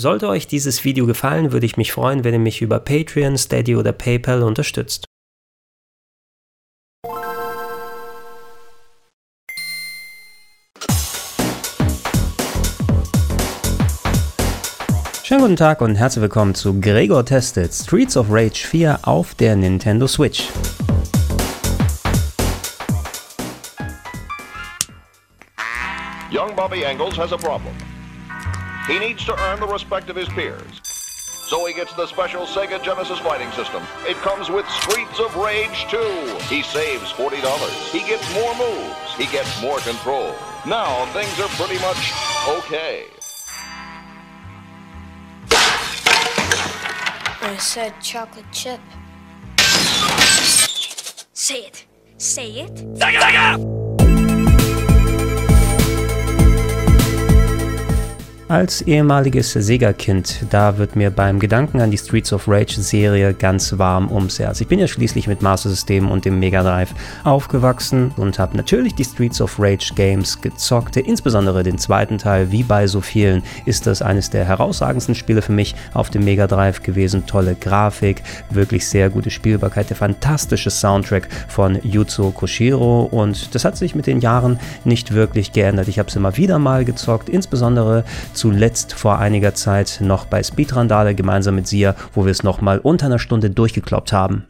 Sollte euch dieses Video gefallen, würde ich mich freuen, wenn ihr mich über Patreon, Steady oder PayPal unterstützt. Schönen guten Tag und herzlich willkommen zu Gregor Tested Streets of Rage 4 auf der Nintendo Switch. Young Bobby Engels has a problem. He needs to earn the respect of his peers. So he gets the special Sega Genesis fighting system. It comes with Streets of Rage 2. He saves $40. He gets more moves. He gets more control. Now things are pretty much okay. I said chocolate chip. Say it. Say it. Sega, Sega! Als ehemaliges Sega-Kind, da wird mir beim Gedanken an die Streets of Rage-Serie ganz warm ums Herz. Ich bin ja schließlich mit Master System und dem Mega Drive aufgewachsen und habe natürlich die Streets of Rage Games gezockt. Insbesondere den zweiten Teil, wie bei so vielen, ist das eines der herausragendsten Spiele für mich auf dem Mega Drive gewesen. Tolle Grafik, wirklich sehr gute Spielbarkeit, der fantastische Soundtrack von Yuzo Koshiro und das hat sich mit den Jahren nicht wirklich geändert. Ich habe es immer wieder mal gezockt, insbesondere zuletzt vor einiger Zeit noch bei Speedrandale gemeinsam mit Sia, wo wir es nochmal unter einer Stunde durchgekloppt haben.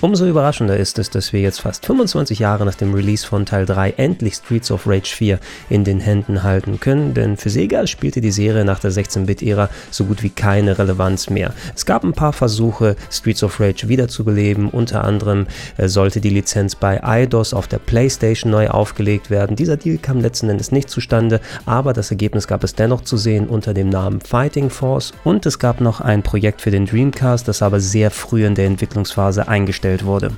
Umso überraschender ist es, dass wir jetzt fast 25 Jahre nach dem Release von Teil 3 endlich Streets of Rage 4 in den Händen halten können, denn für Sega spielte die Serie nach der 16-Bit-Ära so gut wie keine Relevanz mehr. Es gab ein paar Versuche, Streets of Rage wiederzubeleben, unter anderem äh, sollte die Lizenz bei eidos auf der PlayStation neu aufgelegt werden. Dieser Deal kam letzten Endes nicht zustande, aber das Ergebnis gab es dennoch zu sehen unter dem Namen Fighting Force und es gab noch ein Projekt für den Dreamcast, das aber sehr früh in der Entwicklungsphase eingestellt eingestellt wurde.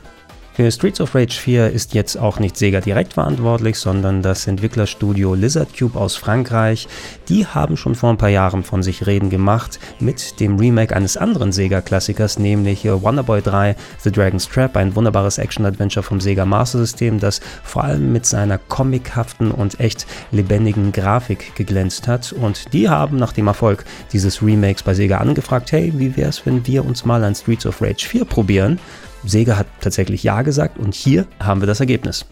Für Streets of Rage 4 ist jetzt auch nicht Sega direkt verantwortlich, sondern das Entwicklerstudio Lizard Cube aus Frankreich. Die haben schon vor ein paar Jahren von sich reden gemacht mit dem Remake eines anderen Sega-Klassikers, nämlich Wonderboy 3 The Dragon's Trap, ein wunderbares Action-Adventure vom Sega Master System, das vor allem mit seiner comichaften und echt lebendigen Grafik geglänzt hat. Und die haben nach dem Erfolg dieses Remakes bei Sega angefragt, hey, wie wäre es, wenn wir uns mal an Streets of Rage 4 probieren? Sega hat tatsächlich Ja gesagt und hier haben wir das Ergebnis.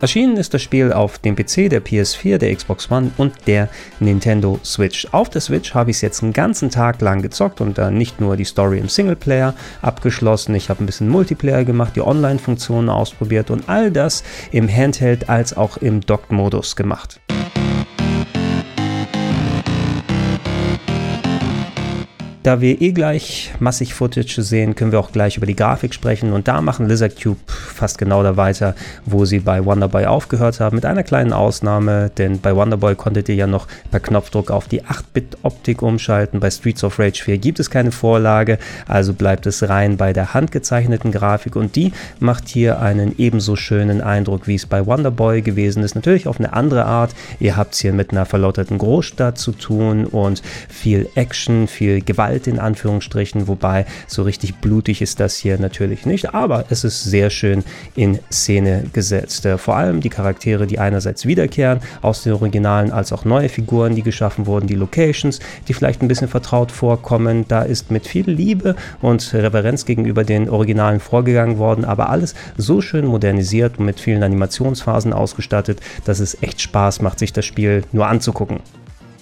Erschienen ist das Spiel auf dem PC, der PS4, der Xbox One und der Nintendo Switch. Auf der Switch habe ich es jetzt einen ganzen Tag lang gezockt und dann nicht nur die Story im Singleplayer abgeschlossen, ich habe ein bisschen Multiplayer gemacht, die Online-Funktionen ausprobiert und all das im Handheld als auch im Docked-Modus gemacht. Da wir eh gleich massig Footage sehen, können wir auch gleich über die Grafik sprechen. Und da machen Lizard Cube fast genau da weiter, wo sie bei Wonderboy aufgehört haben, mit einer kleinen Ausnahme, denn bei Wonderboy konntet ihr ja noch per Knopfdruck auf die 8-Bit-Optik umschalten, bei Streets of Rage 4 gibt es keine Vorlage, also bleibt es rein bei der handgezeichneten Grafik. Und die macht hier einen ebenso schönen Eindruck, wie es bei Wonderboy gewesen ist, natürlich auf eine andere Art, ihr habt es hier mit einer verlotterten Großstadt zu tun und viel Action, viel Gewalt Gewalt in Anführungsstrichen, wobei so richtig blutig ist das hier natürlich nicht, aber es ist sehr schön in Szene gesetzt. Äh, vor allem die Charaktere, die einerseits wiederkehren aus den Originalen, als auch neue Figuren, die geschaffen wurden, die Locations, die vielleicht ein bisschen vertraut vorkommen. Da ist mit viel Liebe und Reverenz gegenüber den Originalen vorgegangen worden, aber alles so schön modernisiert und mit vielen Animationsphasen ausgestattet, dass es echt Spaß macht, sich das Spiel nur anzugucken.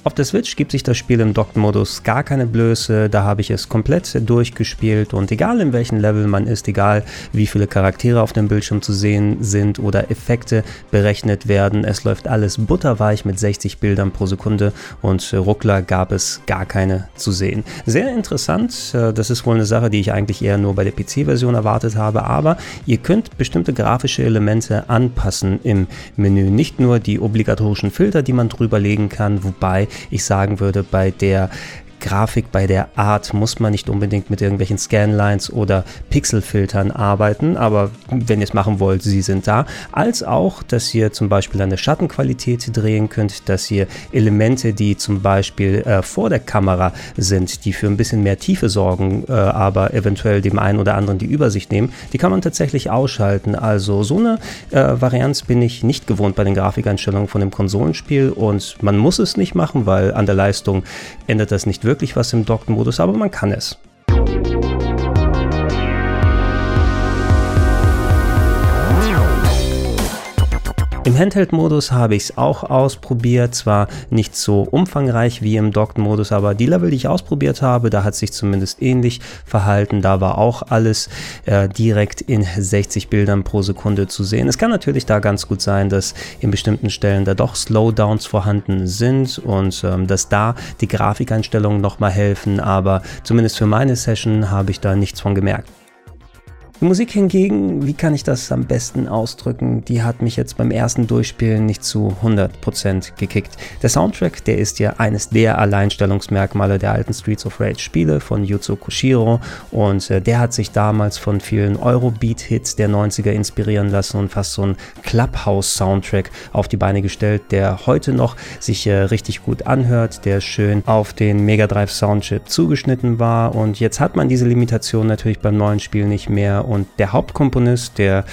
Auf der Switch gibt sich das Spiel im Docked-Modus gar keine Blöße, da habe ich es komplett durchgespielt und egal in welchem Level man ist, egal wie viele Charaktere auf dem Bildschirm zu sehen sind oder Effekte berechnet werden, es läuft alles butterweich mit 60 Bildern pro Sekunde und Ruckler gab es gar keine zu sehen. Sehr interessant, äh, das ist wohl eine Sache, die ich eigentlich eher nur bei der PC-Version erwartet habe, aber ihr könnt bestimmte grafische Elemente anpassen im Menü, nicht nur die obligatorischen Filter, die man drüber legen kann, wobei ich sagen würde, bei der Grafik, bei der Art muss man nicht unbedingt mit irgendwelchen Scanlines oder Pixelfiltern arbeiten, aber wenn ihr es machen wollt, sie sind da. Als auch, dass ihr zum Beispiel eine Schattenqualität drehen könnt, dass ihr Elemente, die zum Beispiel äh, vor der Kamera sind, die für ein bisschen mehr Tiefe sorgen, äh, aber eventuell dem einen oder anderen die Übersicht nehmen, die kann man tatsächlich ausschalten. Also so eine äh, Varianz bin ich nicht gewohnt bei den Grafikeinstellungen von dem Konsolenspiel und man muss es nicht machen, weil an der Leistung ändert das nicht wirklich was im Docked-Modus, aber man kann es. Im Handheld-Modus habe ich es auch ausprobiert, zwar nicht so umfangreich wie im Docked-Modus, aber die Level, die ich ausprobiert habe, da hat sich zumindest ähnlich verhalten. Da war auch alles äh, direkt in 60 Bildern pro Sekunde zu sehen. Es kann natürlich da ganz gut sein, dass in bestimmten Stellen da doch Slowdowns vorhanden sind und ähm, dass da die Grafikeinstellungen nochmal helfen, aber zumindest für meine Session habe ich da nichts von gemerkt. Die Musik hingegen, wie kann ich das am besten ausdrücken, die hat mich jetzt beim ersten Durchspielen nicht zu 100% gekickt. Der Soundtrack, der ist ja eines der Alleinstellungsmerkmale der alten Streets of Rage Spiele von Yuzo Koshiro und äh, der hat sich damals von vielen Eurobeat-Hits der 90er inspirieren lassen und fast so einen Clubhouse-Soundtrack auf die Beine gestellt, der heute noch sich äh, richtig gut anhört, der schön auf den Mega Drive Soundchip zugeschnitten war und jetzt hat man diese Limitation natürlich beim neuen Spiel nicht mehr und der Hauptkomponist, der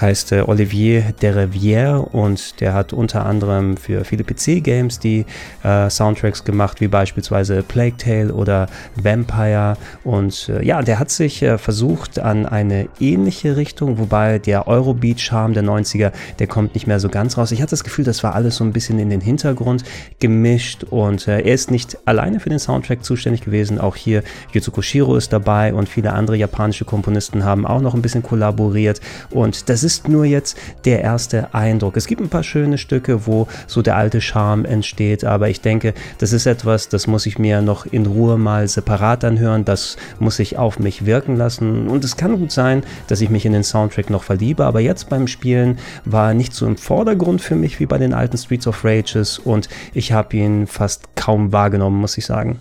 heißt äh, Olivier Derivière und der hat unter anderem für viele PC-Games die äh, Soundtracks gemacht, wie beispielsweise Plague Tale oder Vampire. Und äh, ja, der hat sich äh, versucht an eine ähnliche Richtung, wobei der Eurobeat-Charme der 90er, der kommt nicht mehr so ganz raus. Ich hatte das Gefühl, das war alles so ein bisschen in den Hintergrund gemischt und äh, er ist nicht alleine für den Soundtrack zuständig gewesen. Auch hier Yuzo Shiro ist dabei und viele andere japanische Komponisten haben auch noch ein bisschen kollaboriert und das ist nur jetzt der erste Eindruck. Es gibt ein paar schöne Stücke, wo so der alte Charme entsteht, aber ich denke, das ist etwas, das muss ich mir noch in Ruhe mal separat anhören, das muss ich auf mich wirken lassen und es kann gut sein, dass ich mich in den Soundtrack noch verliebe, aber jetzt beim Spielen war nicht so im Vordergrund für mich wie bei den alten Streets of Rages und ich habe ihn fast kaum wahrgenommen, muss ich sagen.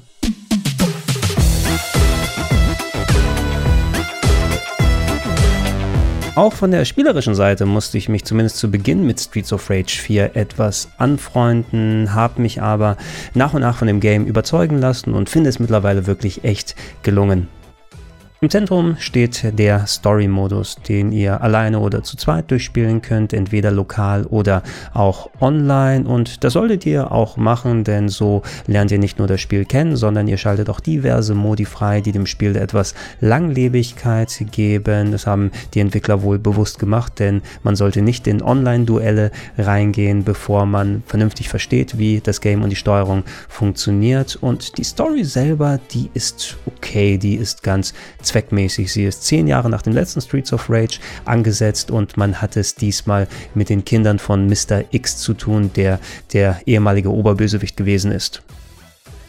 Auch von der spielerischen Seite musste ich mich zumindest zu Beginn mit Streets of Rage 4 etwas anfreunden, habe mich aber nach und nach von dem Game überzeugen lassen und finde es mittlerweile wirklich echt gelungen. Im Zentrum steht der Story-Modus, den ihr alleine oder zu zweit durchspielen könnt, entweder lokal oder auch online. Und das solltet ihr auch machen, denn so lernt ihr nicht nur das Spiel kennen, sondern ihr schaltet auch diverse Modi frei, die dem Spiel etwas Langlebigkeit geben. Das haben die Entwickler wohl bewusst gemacht, denn man sollte nicht in Online-Duelle reingehen, bevor man vernünftig versteht, wie das Game und die Steuerung funktioniert. Und die Story selber, die ist okay, die ist ganz zweckmäßig. Sie ist zehn Jahre nach dem letzten Streets of Rage angesetzt und man hat es diesmal mit den Kindern von Mr. X zu tun, der der ehemalige Oberbösewicht gewesen ist.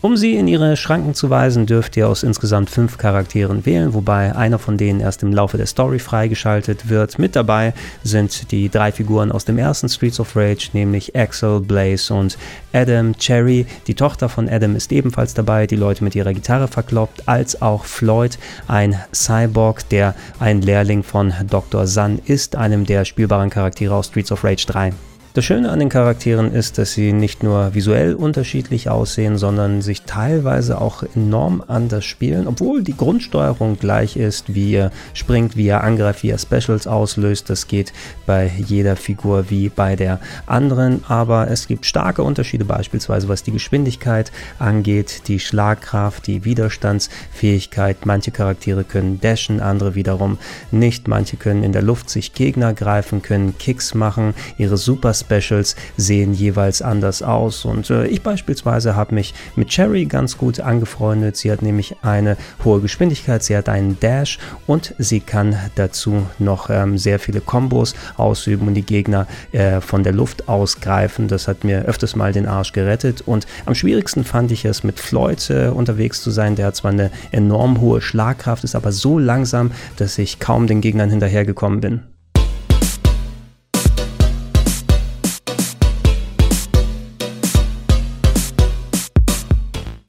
Um sie in ihre Schranken zu weisen, dürft ihr aus insgesamt fünf Charakteren wählen, wobei einer von denen erst im Laufe der Story freigeschaltet wird. Mit dabei sind die drei Figuren aus dem ersten Streets of Rage, nämlich Axel, Blaze und Adam. Cherry, die Tochter von Adam, ist ebenfalls dabei, die Leute mit ihrer Gitarre verkloppt, als auch Floyd, ein Cyborg, der ein Lehrling von Dr. Sun ist, einem der spielbaren Charaktere aus Streets of Rage 3. Das Schöne an den Charakteren ist, dass sie nicht nur visuell unterschiedlich aussehen, sondern sich teilweise auch enorm anders spielen, obwohl die Grundsteuerung gleich ist, wie er springt, wie er angreift, wie er Specials auslöst. Das geht bei jeder Figur wie bei der anderen, aber es gibt starke Unterschiede beispielsweise, was die Geschwindigkeit angeht, die Schlagkraft, die Widerstandsfähigkeit. Manche Charaktere können dashen, andere wiederum nicht. Manche können in der Luft sich Gegner greifen, können Kicks machen, ihre Super Specials sehen jeweils anders aus. Und äh, ich beispielsweise habe mich mit Cherry ganz gut angefreundet. Sie hat nämlich eine hohe Geschwindigkeit, sie hat einen Dash und sie kann dazu noch ähm, sehr viele Kombos ausüben und die Gegner äh, von der Luft ausgreifen. Das hat mir öfters mal den Arsch gerettet. Und am schwierigsten fand ich es, mit Floyd äh, unterwegs zu sein. Der hat zwar eine enorm hohe Schlagkraft, ist aber so langsam, dass ich kaum den Gegnern hinterhergekommen bin.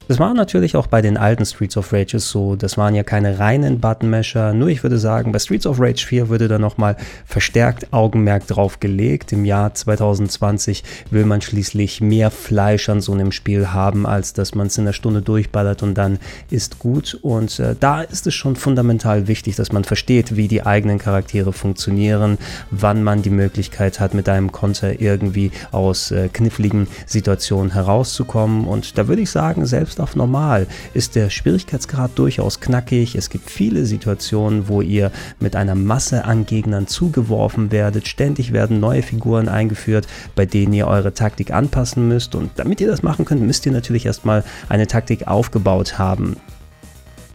Das war natürlich auch bei den alten Streets of Rages so. Das waren ja keine reinen Buttonmasher. Nur ich würde sagen, bei Streets of Rage 4 würde da nochmal verstärkt Augenmerk drauf gelegt. Im Jahr 2020 will man schließlich mehr Fleisch an so einem Spiel haben, als dass man es in einer Stunde durchballert und dann ist gut. Und äh, da ist es schon fundamental wichtig, dass man versteht, wie die eigenen Charaktere funktionieren, wann man die Möglichkeit hat, mit einem Konter irgendwie aus äh, kniffligen Situationen herauszukommen. Und da würde ich sagen, selbst selbst auf normal ist der Schwierigkeitsgrad durchaus knackig. Es gibt viele Situationen, wo ihr mit einer Masse an Gegnern zugeworfen werdet. Ständig werden neue Figuren eingeführt, bei denen ihr eure Taktik anpassen müsst. Und damit ihr das machen könnt, müsst ihr natürlich erstmal eine Taktik aufgebaut haben.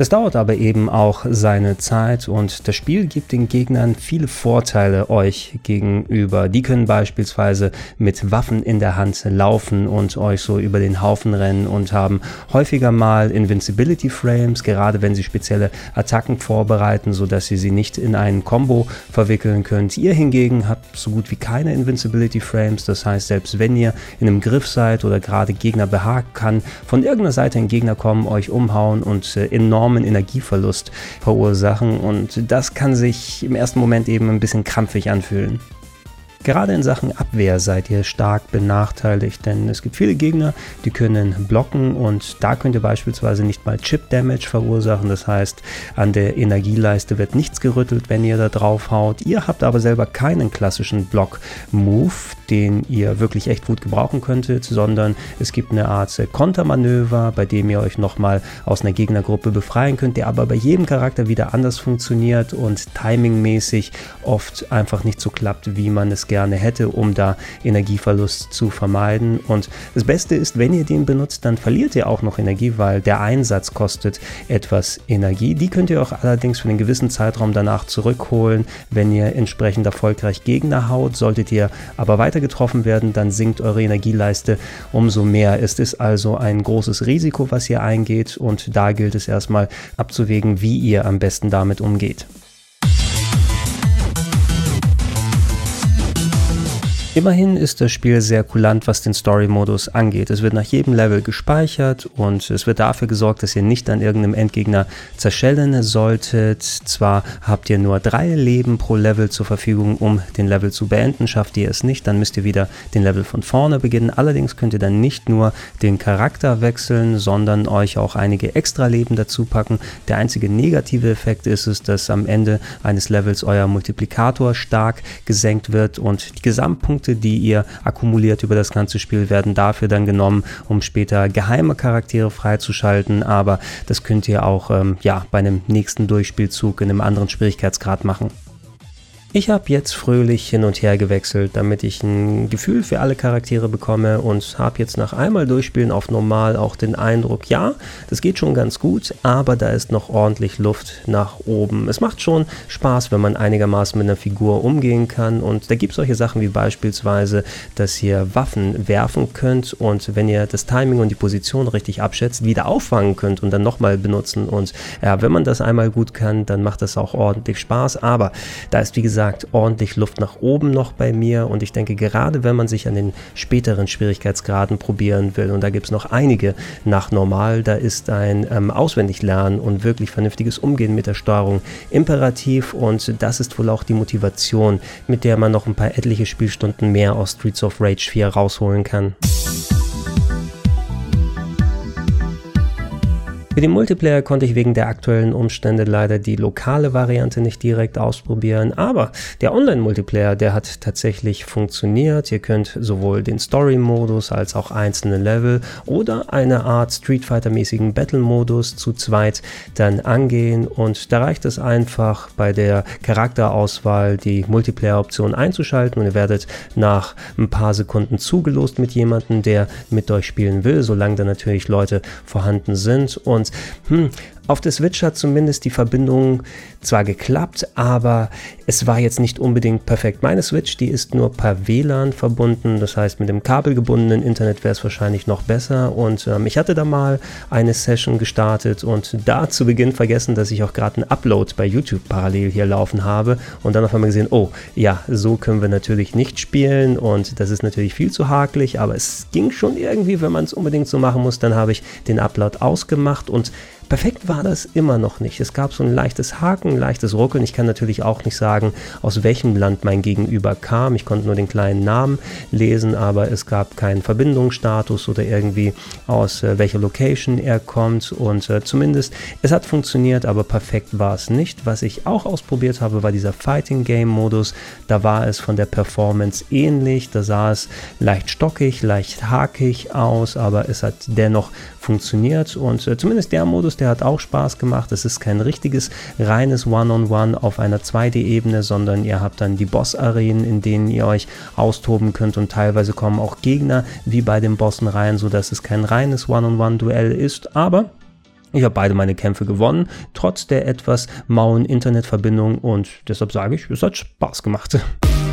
Es dauert aber eben auch seine Zeit und das Spiel gibt den Gegnern viele Vorteile euch gegenüber. Die können beispielsweise mit Waffen in der Hand laufen und euch so über den Haufen rennen und haben häufiger mal Invincibility Frames, gerade wenn sie spezielle Attacken vorbereiten, sodass ihr sie nicht in einen Combo verwickeln könnt. Ihr hingegen habt so gut wie keine Invincibility Frames, das heißt, selbst wenn ihr in einem Griff seid oder gerade Gegner behagt, kann von irgendeiner Seite ein Gegner kommen, euch umhauen und äh, enorm enormen Energieverlust verursachen und das kann sich im ersten Moment eben ein bisschen krampfig anfühlen. Gerade in Sachen Abwehr seid ihr stark benachteiligt, denn es gibt viele Gegner, die können blocken und da könnt ihr beispielsweise nicht mal Chip Damage verursachen. Das heißt, an der Energieleiste wird nichts gerüttelt, wenn ihr da drauf haut. Ihr habt aber selber keinen klassischen Block-Move, den ihr wirklich echt gut gebrauchen könntet, sondern es gibt eine Art Kontermanöver, bei dem ihr euch nochmal aus einer Gegnergruppe befreien könnt, der aber bei jedem Charakter wieder anders funktioniert und timingmäßig oft einfach nicht so klappt, wie man es gerne hätte, um da Energieverlust zu vermeiden. Und das Beste ist, wenn ihr den benutzt, dann verliert ihr auch noch Energie, weil der Einsatz kostet etwas Energie. Die könnt ihr auch allerdings für einen gewissen Zeitraum danach zurückholen, wenn ihr entsprechend erfolgreich Gegner haut. Solltet ihr aber weiter getroffen werden, dann sinkt eure Energieleiste umso mehr. Es ist also ein großes Risiko, was ihr eingeht und da gilt es erstmal abzuwägen, wie ihr am besten damit umgeht. Immerhin ist das Spiel sehr kulant, was den Story-Modus angeht. Es wird nach jedem Level gespeichert und es wird dafür gesorgt, dass ihr nicht an irgendeinem Endgegner zerschellen solltet. Zwar habt ihr nur drei Leben pro Level zur Verfügung, um den Level zu beenden. Schafft ihr es nicht, dann müsst ihr wieder den Level von vorne beginnen. Allerdings könnt ihr dann nicht nur den Charakter wechseln, sondern euch auch einige extra Leben dazu packen. Der einzige negative Effekt ist es, dass am Ende eines Levels euer Multiplikator stark gesenkt wird und die Gesamtpunkte Punkte, die ihr akkumuliert über das ganze Spiel, werden dafür dann genommen, um später geheime Charaktere freizuschalten. Aber das könnt ihr auch ähm, ja, bei einem nächsten Durchspielzug in einem anderen Schwierigkeitsgrad machen. Ich habe jetzt fröhlich hin und her gewechselt, damit ich ein Gefühl für alle Charaktere bekomme und habe jetzt nach einmal durchspielen auf normal auch den Eindruck, ja, das geht schon ganz gut, aber da ist noch ordentlich Luft nach oben. Es macht schon Spaß, wenn man einigermaßen mit einer Figur umgehen kann und da gibt es solche Sachen wie beispielsweise, dass ihr Waffen werfen könnt und wenn ihr das Timing und die Position richtig abschätzt, wieder auffangen könnt und dann nochmal benutzen und ja, wenn man das einmal gut kann, dann macht das auch ordentlich Spaß, aber da ist wie gesagt gesagt, ordentlich Luft nach oben noch bei mir und ich denke, gerade wenn man sich an den späteren Schwierigkeitsgraden probieren will, und da gibt es noch einige nach normal, da ist ein ähm, Auswendiglernen und wirklich vernünftiges Umgehen mit der Steuerung imperativ und das ist wohl auch die Motivation, mit der man noch ein paar etliche Spielstunden mehr aus Streets of Rage 4 rausholen kann. Für den Multiplayer konnte ich wegen der aktuellen Umstände leider die lokale Variante nicht direkt ausprobieren, aber der Online-Multiplayer, der hat tatsächlich funktioniert. Ihr könnt sowohl den Story-Modus als auch einzelne Level oder eine Art Street Fighter-mäßigen Battle-Modus zu zweit dann angehen und da reicht es einfach bei der Charakterauswahl die Multiplayer-Option einzuschalten und ihr werdet nach ein paar Sekunden zugelost mit jemandem, der mit euch spielen will, solange da natürlich Leute vorhanden sind und und hm, Auf der Switch hat zumindest die Verbindung zwar geklappt, aber es war jetzt nicht unbedingt perfekt. Meine Switch, die ist nur per WLAN verbunden, das heißt mit dem kabelgebundenen Internet wäre es wahrscheinlich noch besser. Und ähm, ich hatte da mal eine Session gestartet und da zu Beginn vergessen, dass ich auch gerade einen Upload bei YouTube parallel hier laufen habe und dann auf einmal gesehen, oh ja, so können wir natürlich nicht spielen und das ist natürlich viel zu hakelig, aber es ging schon irgendwie, wenn man es unbedingt so machen muss, dann habe ich den Upload ausgemacht und Perfekt war das immer noch nicht. Es gab so ein leichtes Haken, ein leichtes Ruckeln. Ich kann natürlich auch nicht sagen, aus welchem Land mein Gegenüber kam. Ich konnte nur den kleinen Namen lesen, aber es gab keinen Verbindungsstatus oder irgendwie aus äh, welcher Location er kommt. Und äh, zumindest, es hat funktioniert, aber perfekt war es nicht. Was ich auch ausprobiert habe, war dieser Fighting Game Modus. Da war es von der Performance ähnlich. Da sah es leicht stockig, leicht hakig aus, aber es hat dennoch funktioniert. Und äh, zumindest der Modus, der hat auch Spaß gemacht. Es ist kein richtiges reines One-on-One -on -One auf einer 2D-Ebene, sondern ihr habt dann die Boss-Arenen, in denen ihr euch austoben könnt und teilweise kommen auch Gegner wie bei den Bossen rein, sodass es kein reines One-on-One-Duell ist, aber ich habe beide meine Kämpfe gewonnen, trotz der etwas mauen Internetverbindung und deshalb sage ich, es hat Spaß gemacht.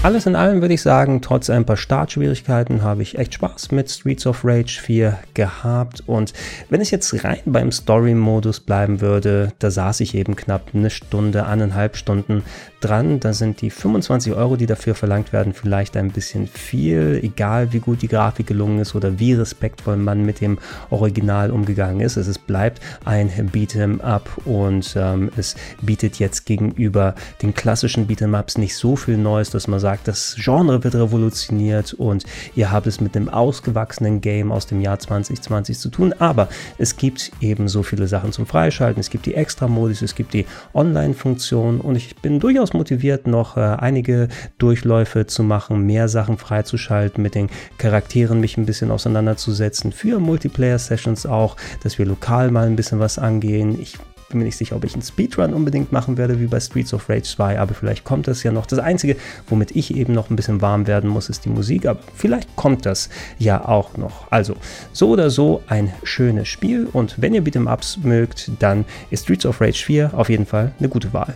Alles in allem würde ich sagen, trotz ein paar Startschwierigkeiten habe ich echt Spaß mit Streets of Rage 4 gehabt. Und wenn es jetzt rein beim Story-Modus bleiben würde, da saß ich eben knapp eine Stunde, eineinhalb Stunden dran. Da sind die 25 Euro, die dafür verlangt werden, vielleicht ein bisschen viel, egal wie gut die Grafik gelungen ist oder wie respektvoll man mit dem Original umgegangen ist. Es bleibt ein Beat'em Up und ähm, es bietet jetzt gegenüber den klassischen Beat'em Ups nicht so viel Neues, dass man sagt, das Genre wird revolutioniert und ihr habt es mit einem ausgewachsenen Game aus dem Jahr 2020 zu tun. Aber es gibt eben so viele Sachen zum Freischalten. Es gibt die Extra-Modus, es gibt die Online-Funktion und ich bin durchaus motiviert, noch äh, einige Durchläufe zu machen, mehr Sachen freizuschalten, mit den Charakteren mich ein bisschen auseinanderzusetzen, für Multiplayer-Sessions auch, dass wir lokal mal ein bisschen was angehen. Ich bin mir nicht sicher, ob ich einen Speedrun unbedingt machen werde, wie bei Streets of Rage 2, aber vielleicht kommt das ja noch. Das Einzige, womit ich eben noch ein bisschen warm werden muss, ist die Musik, aber vielleicht kommt das ja auch noch. Also, so oder so ein schönes Spiel und wenn ihr Beat'em Ups mögt, dann ist Streets of Rage 4 auf jeden Fall eine gute Wahl.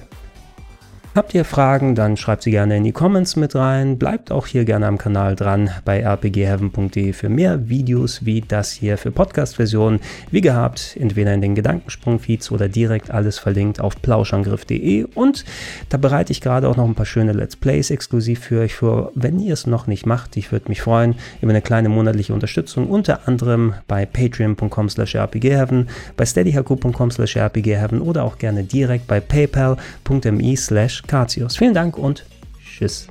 Habt ihr Fragen, dann schreibt sie gerne in die Comments mit rein. Bleibt auch hier gerne am Kanal dran bei rpgheaven.de für mehr Videos wie das hier für Podcast-Versionen. Wie gehabt, entweder in den Gedankensprung-Feeds oder direkt alles verlinkt auf plauschangriff.de. Und da bereite ich gerade auch noch ein paar schöne Let's Plays exklusiv für euch vor. Wenn ihr es noch nicht macht, ich würde mich freuen über eine kleine monatliche Unterstützung, unter anderem bei patreon.com slash rpgheaven, bei steadyhq.com slash rpgheaven oder auch gerne direkt bei paypal.me slash Catius. Vielen Dank und tschüss.